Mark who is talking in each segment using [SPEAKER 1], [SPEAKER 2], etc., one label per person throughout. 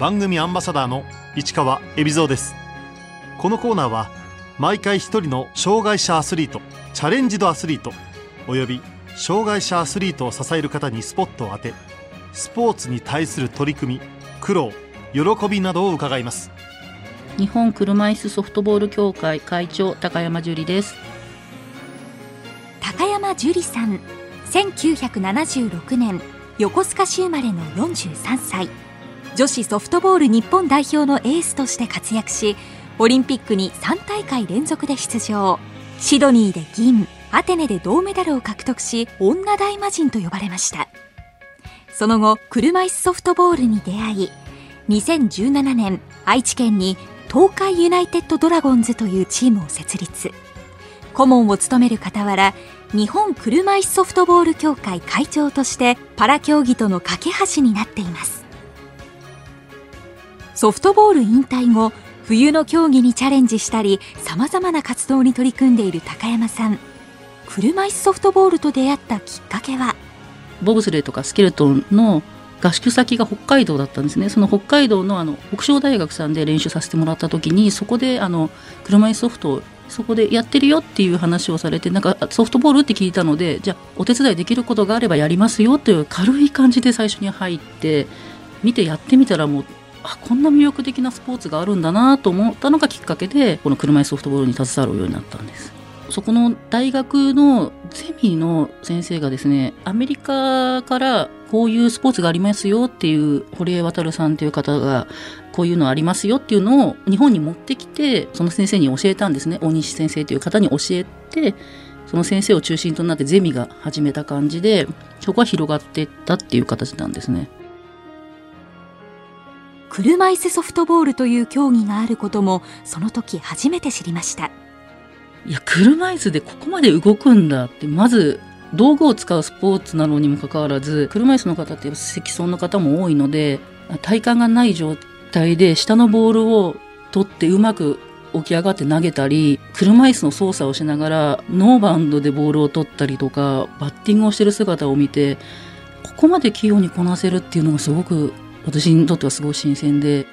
[SPEAKER 1] 番組アンバサダーの市川恵比蔵です。このコーナーは毎回一人の障害者アスリートチャレンジドアスリートおよび障害者アスリートを支える方にスポットを当てスポーツに対する取り組み苦労喜びなどを伺います。
[SPEAKER 2] 日本車椅子ソフトボール協会会長高山樹里です。
[SPEAKER 3] 高山樹里さん1976年横須賀市生まれの43歳女子ソフトボール日本代表のエースとして活躍しオリンピックに3大会連続で出場。シドニーで銀アテネで銅メダルを獲得し女大魔人と呼ばれました。その後車椅子ソフトボールに出会い2017年愛知県に東海ユナイテッドドラゴンズというチームを設立。顧問を務める傍ら日本車椅子ソフトボール協会会長としてパラ競技との架け橋になっています。ソフトボール引退後冬の競技にチャレンジしたりさまざまな活動に取り組んでいる高山さん。車椅子ソフトボールと出会ったきっかけは？
[SPEAKER 2] ボブスレーとかスケルトンの合宿先が北海道だったんですね。その北海道のあの北昇大学さんで練習させてもらった時にそこであの車椅子ソフトをそこでやってるよっていう話をされてなんかソフトボールって聞いたのでじゃあお手伝いできることがあればやりますよという軽い感じで最初に入って見てやってみたらもうあこんな魅力的なスポーツがあるんだなと思ったのがきっかけでこの車椅子ソフトボールに携わるようになったんです。そこの大学のゼミの先生がですねアメリカからこういうスポーツがありますよっていう堀江渉さんという方がこういうのありますよっていうのを日本に持ってきてその先生に教えたんですね大西先生という方に教えてその先生を中心となってゼミが始めた感じでそこは広がっていったっていう形なんですね。
[SPEAKER 3] 車椅子ソフトボールという競技があることもその時初めて知りました。
[SPEAKER 2] いや車椅子でここまで動くんだってまず道具を使うスポーツなのにもかかわらず車椅子の方って積損の方も多いので体幹がない状態で下のボールを取ってうまく起き上がって投げたり車椅子の操作をしながらノーバウンドでボールを取ったりとかバッティングをしてる姿を見てここまで器用にこなせるっていうのがすごく私にとってはすごい新鮮で。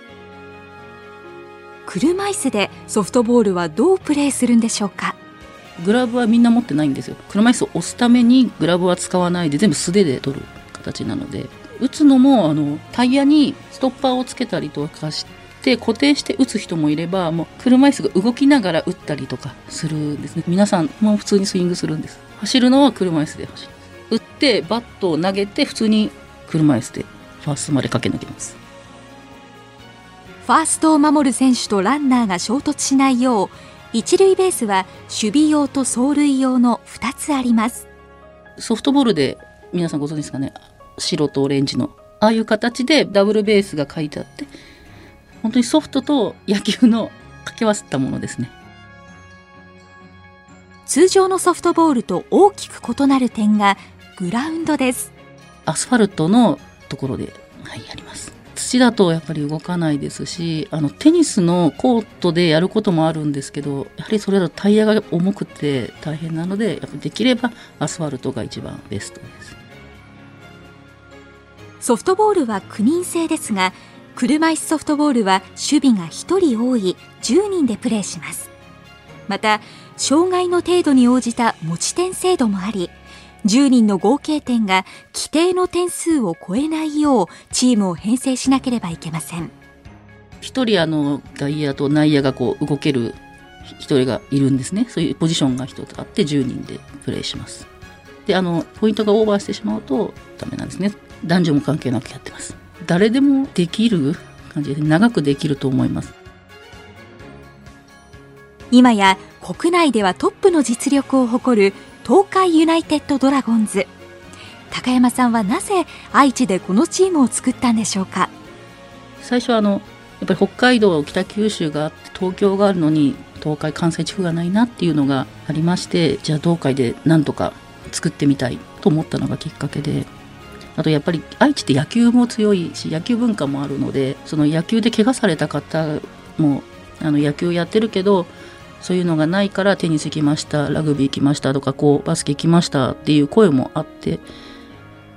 [SPEAKER 3] 車椅子でソフトボールはどうプレーするんでしょうか？
[SPEAKER 2] グラブはみんな持ってないんですよ。車椅子を押すためにグラブは使わないで全部素手で取る形なので。打つのもあのタイヤにストッパーをつけたりとかして固定して打つ人もいればもう車椅子が動きながら打ったりとかするんですね。皆さんもう普通にスイングするんです。走るのは車椅子で走る打ってバットを投げて普通に車椅子でファーストまで駆け抜けます。
[SPEAKER 3] ファーストを守る選手とランナーが衝突しないよう一塁ベースは守備用と走塁用の2つあります。
[SPEAKER 2] ソフトボールで皆さんご存知ですかね？白とオレンジのああいう形でダブルベースが書いてあって本当にソフトと野球の掛け合わせたものですね。
[SPEAKER 3] 通常のソフトボールと大きく異なる点がグラウンドです。
[SPEAKER 2] アスファルトのところで、はい、やります。土だとやっぱり動かないですしあのテニスのコートでやることもあるんですけどやはりそれだとタイヤが重くて大変なのでやっぱできればアスファルトが一番ベストです。
[SPEAKER 3] ソフトボールは9人制ですが車椅子ソフトボールは守備が1人多い10人でプレーします。また障害の程度に応じた持ち点制度もあり10人の合計点が規定の点数を超えないようチームを編成しなければいけません。
[SPEAKER 2] 1人あの外野と内野がこう動ける1人がいるんですね。そういうポジションが1つあって10人でプレーします。であのポイントがオーバーしてしまうとダメなんですね。男女も関係なくやってます。誰でもできる感じで長くできると思います。
[SPEAKER 3] 今や国内ではトップの実力を誇る東海ユナイテッドドラゴンズ。高山さんはなぜ愛知でこのチームを作ったんでしょうか？
[SPEAKER 2] 最初はあのやっぱり北海道北九州があって東京があるのに東海関西地区がないなっていうのがありましてじゃあ東海でなんとか作ってみたいと思ったのがきっかけであとやっぱり愛知って野球も強いし野球文化もあるのでその野球で怪我された方もあの野球やってるけどそういうのがないからテニス行きましたラグビー行きましたとかこうバスケ行きましたっていう声もあって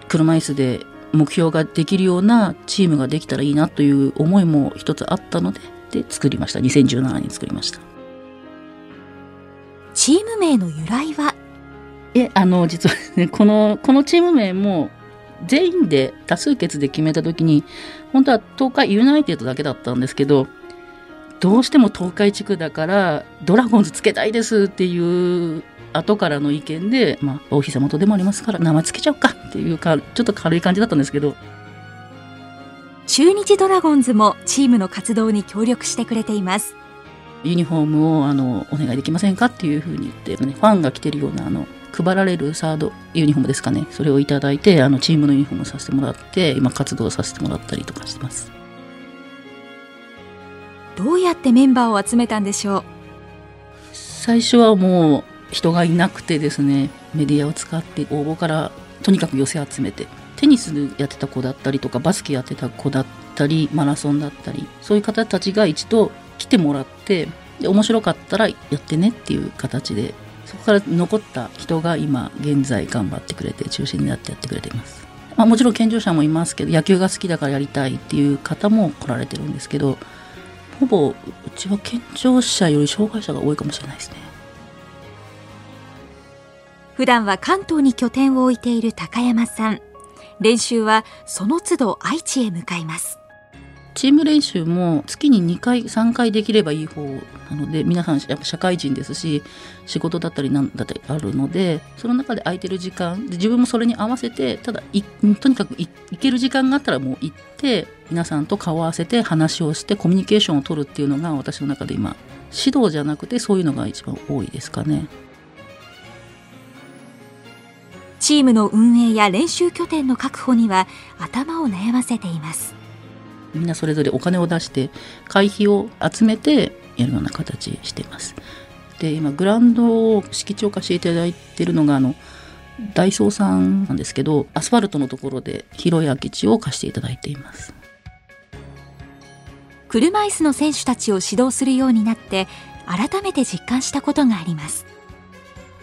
[SPEAKER 2] 車椅子で目標ができるようなチームができたらいいなという思いも一つあったのでで作りました。2017年に作りました。
[SPEAKER 3] チーム名の由来は？
[SPEAKER 2] えあの実はねこのこのチーム名も全員で多数決で決めた時に本当は東海ユナイテッドだけだったんですけどどうしても東海地区だからドラゴンズつけたいですっていう後からの意見で、まあ、お膝元でもありますから名前つけちゃおうかっていうかちょっと軽い感じだったんですけど。
[SPEAKER 3] 中日ドラゴンズもチームの活動に協力してくれています。
[SPEAKER 2] ユニフォームをあのお願いできませんか？っていうふうに言って、ね、ファンが着てるようなあの配られるサードユニフォームですかね。それをいただいてあのチームのユニフォームさせてもらって今活動させてもらったりとかしてます
[SPEAKER 3] どうやってメンバーを集めたんでしょう？
[SPEAKER 2] 最初はもう人がいなくてですねメディアを使って応募からとにかく寄せ集めてテニスやってた子だったりとかバスケやってた子だったりマラソンだったりそういう方たちが一度来てもらってで面白かったらやってねっていう形でそこから残った人が今現在頑張ってくれて中心になってやってくれています、まあ、もちろん健常者もいますけど野球が好きだからやりたいっていう方も来られてるんですけどほぼうちは健常者より障害者が多いかもしれないですね。
[SPEAKER 3] 普段は関東に拠点を置いている高山さん。練習はその都度愛知へ向かいます。
[SPEAKER 2] チーム練習も月に2回3回できればいい方なので皆さんやっぱ社会人ですし仕事だったりなんだったりあるのでその中で空いてる時間で自分もそれに合わせてただとにかく行ける時間があったらもう行って皆さんと顔を合わせて話をしてコミュニケーションを取るっていうのが私の中で今指導じゃなくてそういうのが一番多いですかね。
[SPEAKER 3] チームの運営や練習拠点の確保には頭を悩ませています
[SPEAKER 2] みんなそれぞれお金を出して会費を集めてやるような形しています。で今グラウンドを敷地を貸していただいているのがあのダイソーさんなんですけどアスファルトのところで広い空き地を貸していただいています。
[SPEAKER 3] 車椅子の選手たちを指導するようになって改めて実感したことがあります。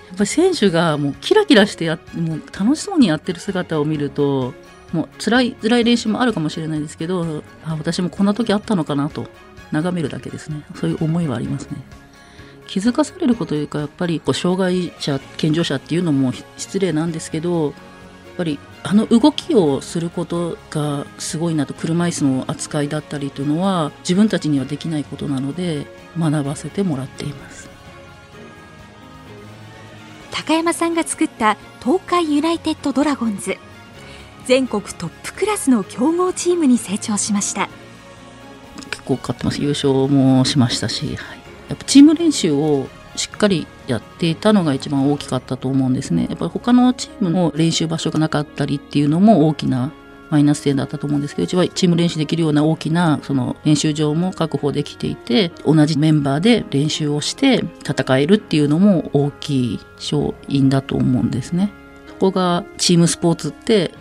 [SPEAKER 2] やっぱり選手がもうキラキラしてやもう楽しそうにやってる姿を見るともう辛い辛い練習もあるかもしれないですけどあ私もこんな時あったのかなと眺めるだけですね。そういう思いはありますね。気づかされることというかやっぱりこう障害者健常者っていうのも失礼なんですけどやっぱりあの動きをすることがすごいなと車椅子の扱いだったりというのは自分たちにはできないことなので学ばせてもらっています。
[SPEAKER 3] 高山さんが作った東海ユナイテッドドラゴンズ。全国トップクラスの強豪チームに成長しました。
[SPEAKER 2] 結構勝ってます優勝もしましたし、はい、やっぱチーム練習をしっかりやっていたのが一番大きかったと思うんですね。やっぱり他のチームの練習場所がなかったりっていうのも大きなマイナス点だったと思うんですけどうちはチーム練習できるような大きなその練習場も確保できていて同じメンバーで練習をして戦えるっていうのも大きい勝因だと思うんですね。そこがチームスポーツって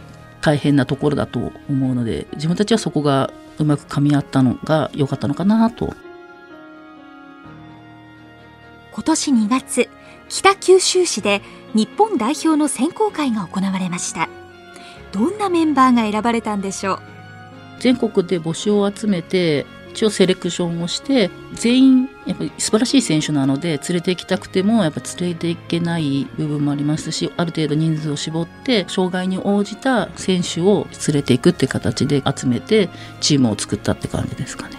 [SPEAKER 2] 大変なところだと思うので自分たちはそこがうまく噛み合ったのが良かったのかなと。
[SPEAKER 3] 今年2月北九州市で日本代表の選考会が行われました。どんなメンバーが選ばれたんでしょう？
[SPEAKER 2] 全国で募集を集めて一応セレクションをして全員やっぱり素晴らしい選手なので連れて行きたくてもやっぱ連れて行けない部分もありますしある程度人数を絞って障害に応じた選手を連れていくって形で集めてチームを作ったって感じですかね。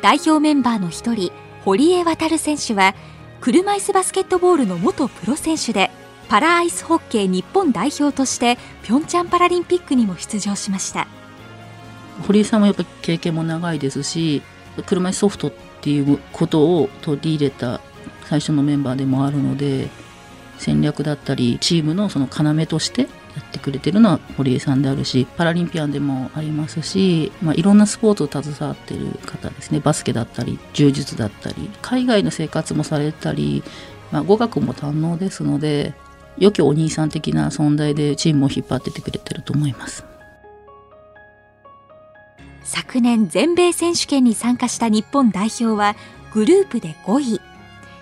[SPEAKER 3] 代表メンバーの一人堀江航選手は車椅子バスケットボールの元プロ選手でパラアイスホッケー日本代表としてピョンチャンパラリンピックにも出場しました。
[SPEAKER 2] 堀江さんもやっぱり経験も長いですし車椅子ソフトっていうことを取り入れた最初のメンバーでもあるので戦略だったりチームのその要としてやってくれてるのは堀江さんであるしパラリンピアンでもありますし、まあ、いろんなスポーツを携わってる方ですねバスケだったり柔術だったり海外の生活もされたり、まあ、語学も堪能ですので良きお兄さん的な存在でチームを引っ張っててくれてると思います。
[SPEAKER 3] 昨年全米選手権に参加した日本代表はグループで5位。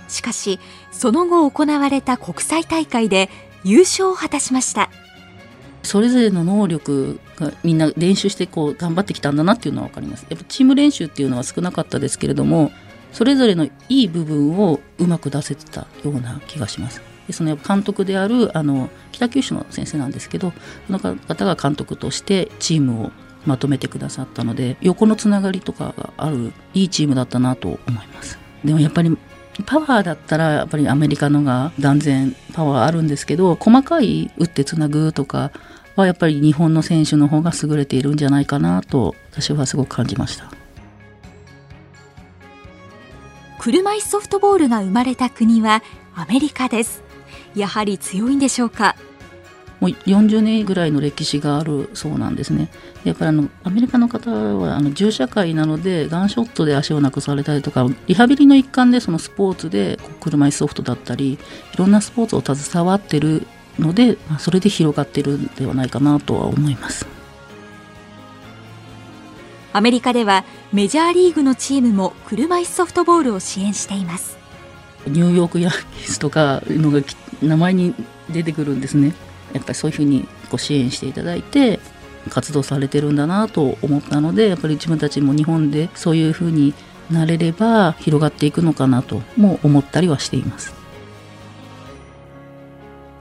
[SPEAKER 3] しかしその後行われた国際大会で優勝を果たしました。
[SPEAKER 2] それぞれの能力がみんな練習してこう頑張ってきたんだなっていうのは分かります。やっぱチーム練習っていうのは少なかったですけれどもそれぞれのいい部分をうまく出せてたような気がします。でその監督であるあの北九州の先生なんですけどその方が監督としてチームをまとめてくださったので横のつながりとかがあるいいチームだったなと思います。でもやっぱりパワーだったらやっぱりアメリカのが断然パワーあるんですけど細かい打ってつなぐとかはやっぱり日本の選手の方が優れているんじゃないかなと私はすごく感じました。
[SPEAKER 3] 車椅子ソフトボールが生まれた国はアメリカです。やはり強いんでしょうか？
[SPEAKER 2] もう40年ぐらいの歴史があるそうなんですね。やっぱりあのアメリカの方はあの銃社会なのでガンショットで足をなくされたりとかリハビリの一環でそのスポーツで車椅子ソフトだったりいろんなスポーツを携わってるので、まあ、それで広がってるんではないかなとは思います。
[SPEAKER 3] アメリカではメジャーリーグのチームも車椅子ソフトボールを支援しています
[SPEAKER 2] ニューヨークヤンキースとかのが名前に出てくるんですねやっぱりそういうふうにご支援していただいて活動されてるんだなと思ったのでやっぱり自分たちも日本でそういうふうになれれば広がっていくのかなとも思ったりはしています。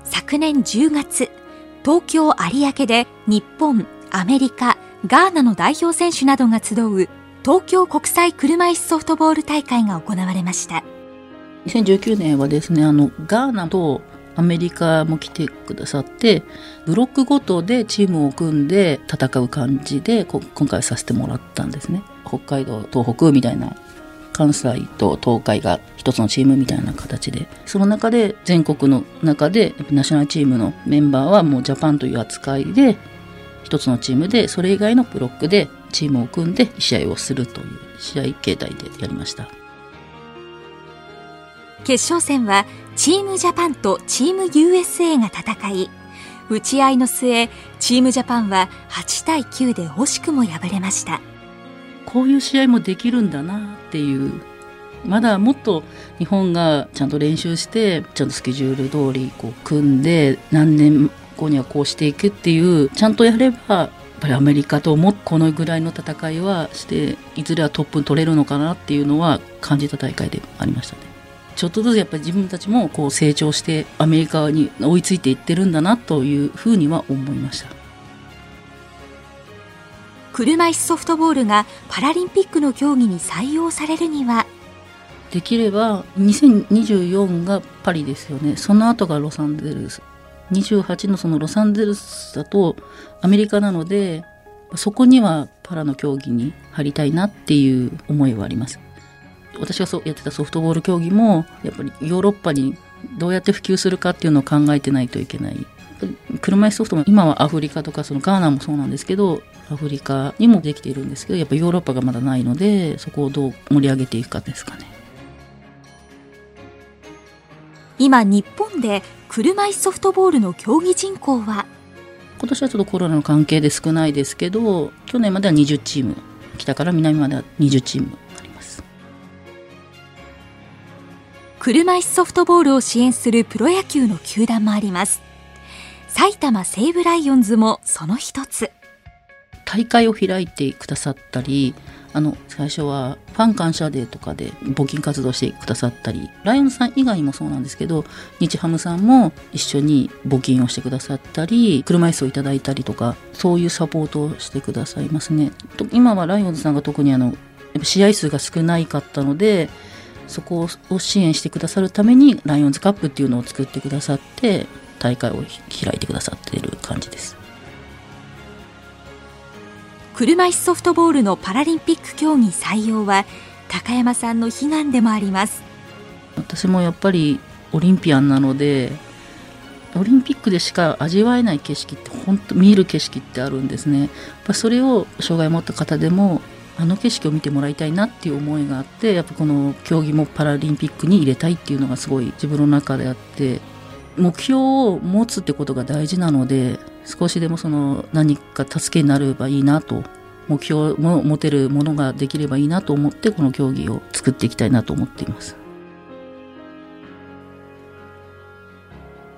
[SPEAKER 3] 昨年10月東京有明で日本アメリカガーナの代表選手などが集う東京国際車椅子ソフトボール大会が行われました。
[SPEAKER 2] 2019年はですねあのガーナとアメリカも来てくださってブロックごとでチームを組んで戦う感じで今回させてもらったんですね。北海道東北みたいな関西と東海が一つのチームみたいな形で。その中で全国の中でナショナルチームのメンバーはもうジャパンという扱いで一つのチームでそれ以外のブロックでチームを組んで試合をするという試合形態でやりました。
[SPEAKER 3] 決勝戦はチームジャパンとチーム USA が戦い打ち合いの末チームジャパンは8対9で惜しくも敗れました
[SPEAKER 2] こういう試合もできるんだなっていうまだもっと日本がちゃんと練習してちゃんとスケジュール通りこう組んで何年後にはこうしていくっていうちゃんとやればやっぱりアメリカともこのぐらいの戦いはしていずれはトップ取れるのかなっていうのは感じた大会でありましたね。ちょっとずつやっぱり自分たちもこう成長してアメリカに追いついていってるんだなというふうには思いました。
[SPEAKER 3] 車椅子ソフトボールがパラリンピックの競技に採用されるには。
[SPEAKER 2] できれば2024がパリですよね。その後がロサンゼルス。28のそのロサンゼルスだとアメリカなのでそこにはパラの競技に入りたいなっていう思いはあります私がそうやってたソフトボール競技もやっぱりヨーロッパにどうやって普及するかっていうのを考えてないといけない。車椅子ソフトも今はアフリカとかそのガーナもそうなんですけどアフリカにもできているんですけどやっぱヨーロッパがまだないのでそこをどう盛り上げていくかですかね。
[SPEAKER 3] 今日本で車椅子ソフトボールの競技人口は？
[SPEAKER 2] 今年はちょっとコロナの関係で少ないですけど去年までは20チーム北から南までは20チーム
[SPEAKER 3] 車椅子ソフトボールを支援するプロ野球の球団もあります。埼玉西武ライオンズもその一つ。
[SPEAKER 2] 大会を開いてくださったりあの最初はファン感謝デーとかで募金活動してくださったりライオンズさん以外もそうなんですけど日ハムさんも一緒に募金をしてくださったり車椅子をいただいたりとかそういうサポートをしてくださいますね。今はライオンズさんが特にあの試合数が少ないかったのでそこを支援してくださるためにライオンズカップっていうのを作ってくださって大会を開いてくださっている感じです。
[SPEAKER 3] 車椅子ソフトボールのパラリンピック競技採用は高山さんの悲願でもあります。
[SPEAKER 2] 私もやっぱりオリンピアンなのでオリンピックでしか味わえない景色って本当見える景色ってあるんですね。やっぱそれを障害を持った方でもあの景色を見てもらいたいなっていう思いがあってやっぱこの競技もパラリンピックに入れたいっていうのがすごい自分の中であって目標を持つってことが大事なので少しでもその何か助けになればいいなと目標も持てるものができればいいなと思ってこの競技を作っていきたいなと思っています。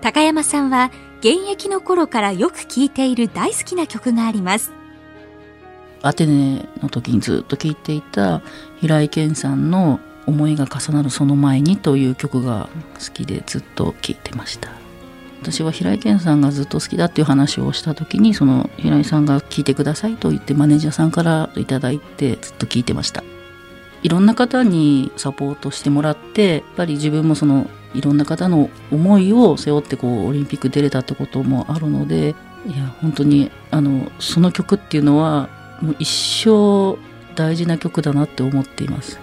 [SPEAKER 3] 高山さんは現役の頃からよく聴いている大好きな曲があります。
[SPEAKER 2] アテネの時にずっと聴いていた平井堅さんの「思いが重なるその前に」という曲が好きでずっと聴いてました。私は平井堅さんがずっと好きだっていう話をした時にその平井さんが聴いてくださいと言ってマネージャーさんから頂いてずっと聴いてました。いろんな方にサポートしてもらってやっぱり自分もそのいろんな方の思いを背負ってこうオリンピック出れたってこともあるのでいや本当にあのその曲っていうのはもう一生大事な曲だなって思っています。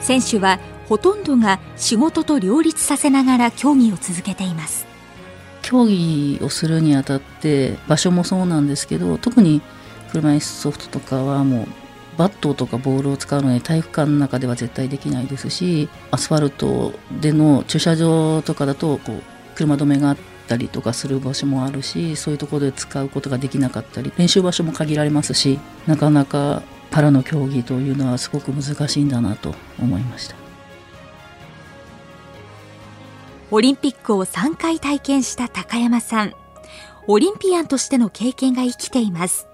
[SPEAKER 3] 選手はほとんどが仕事と両立させながら競技を続けています。
[SPEAKER 2] 競技をするにあたって場所もそうなんですけど特に車椅子ソフトとかはもうバットとかボールを使うのに体育館の中では絶対できないですしアスファルトでの駐車場とかだとこう車止めがあったりとかする場所もあるしそういうところで使うことができなかったり練習場所も限られますしなかなかパラの競技というのはすごく難しいんだなと思いました。
[SPEAKER 3] オリンピックを3回体験した高山さんオリンピアンとしての経験が生きています。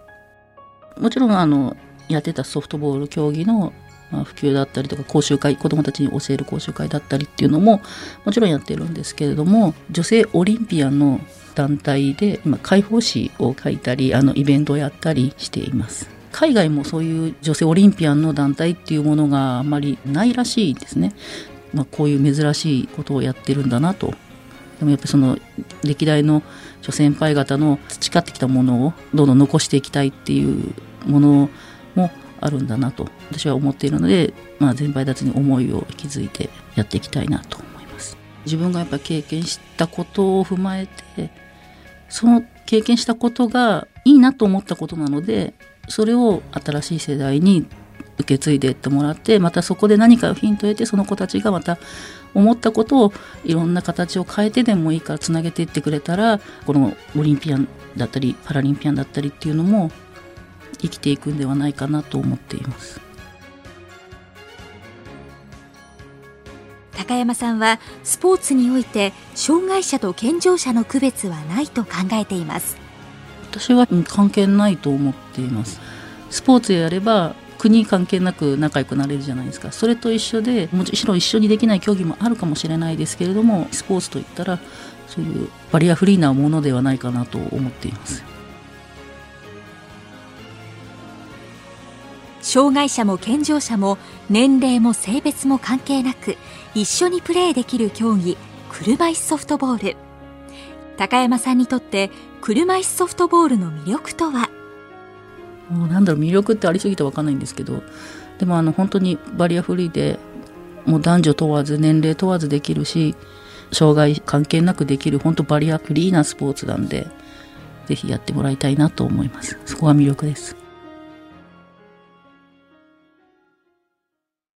[SPEAKER 2] もちろんあのやってたソフトボール競技のまあ、普及だったりとか講習会子どもたちに教える講習会だったりっていうのももちろんやってるんですけれども女性オリンピアンの団体で今解放誌を書いたりあのイベントをやったりしています。海外もそういう女性オリンピアンの団体っていうものがあまりないらしいですね、まあ、こういう珍しいことをやってるんだなと。でもやっぱその歴代の諸先輩方の培ってきたものをどんどん残していきたいっていうものもあるんだなと私は思っているので、まあ、全敗脱に思いを気づいてやっていきたいなと思います。自分がやっぱ経験したことを踏まえてその経験したことがいいなと思ったことなのでそれを新しい世代に受け継いでいってもらってまたそこで何かをヒントを得てその子たちがまた思ったことをいろんな形を変えてでもいいからつなげていってくれたらこのオリンピアンだったりパラリンピアンだったりっていうのも生きていくんではないかなと思っています。
[SPEAKER 3] 高山さんはスポーツにおいて障害者と健常者の区別はないと考えています。
[SPEAKER 2] 私は関係ないと思っています。スポーツやれば国関係なく仲良くなれるじゃないですか。それと一緒でもちろん一緒にできない競技もあるかもしれないですけれどもスポーツといったらそういうバリアフリーなものではないかなと思っています
[SPEAKER 3] 障害者も健常者も年齢も性別も関係なく一緒にプレーできる競技車椅子ソフトボール。高山さんにとって車椅子ソフトボールの魅力とは？
[SPEAKER 2] もうなんだろう魅力ってありすぎて分かんないんですけどでもあの本当にバリアフリーでもう男女問わず年齢問わずできるし障害関係なくできる本当バリアフリーなスポーツなんでぜひやってもらいたいなと思います。そこが魅力です。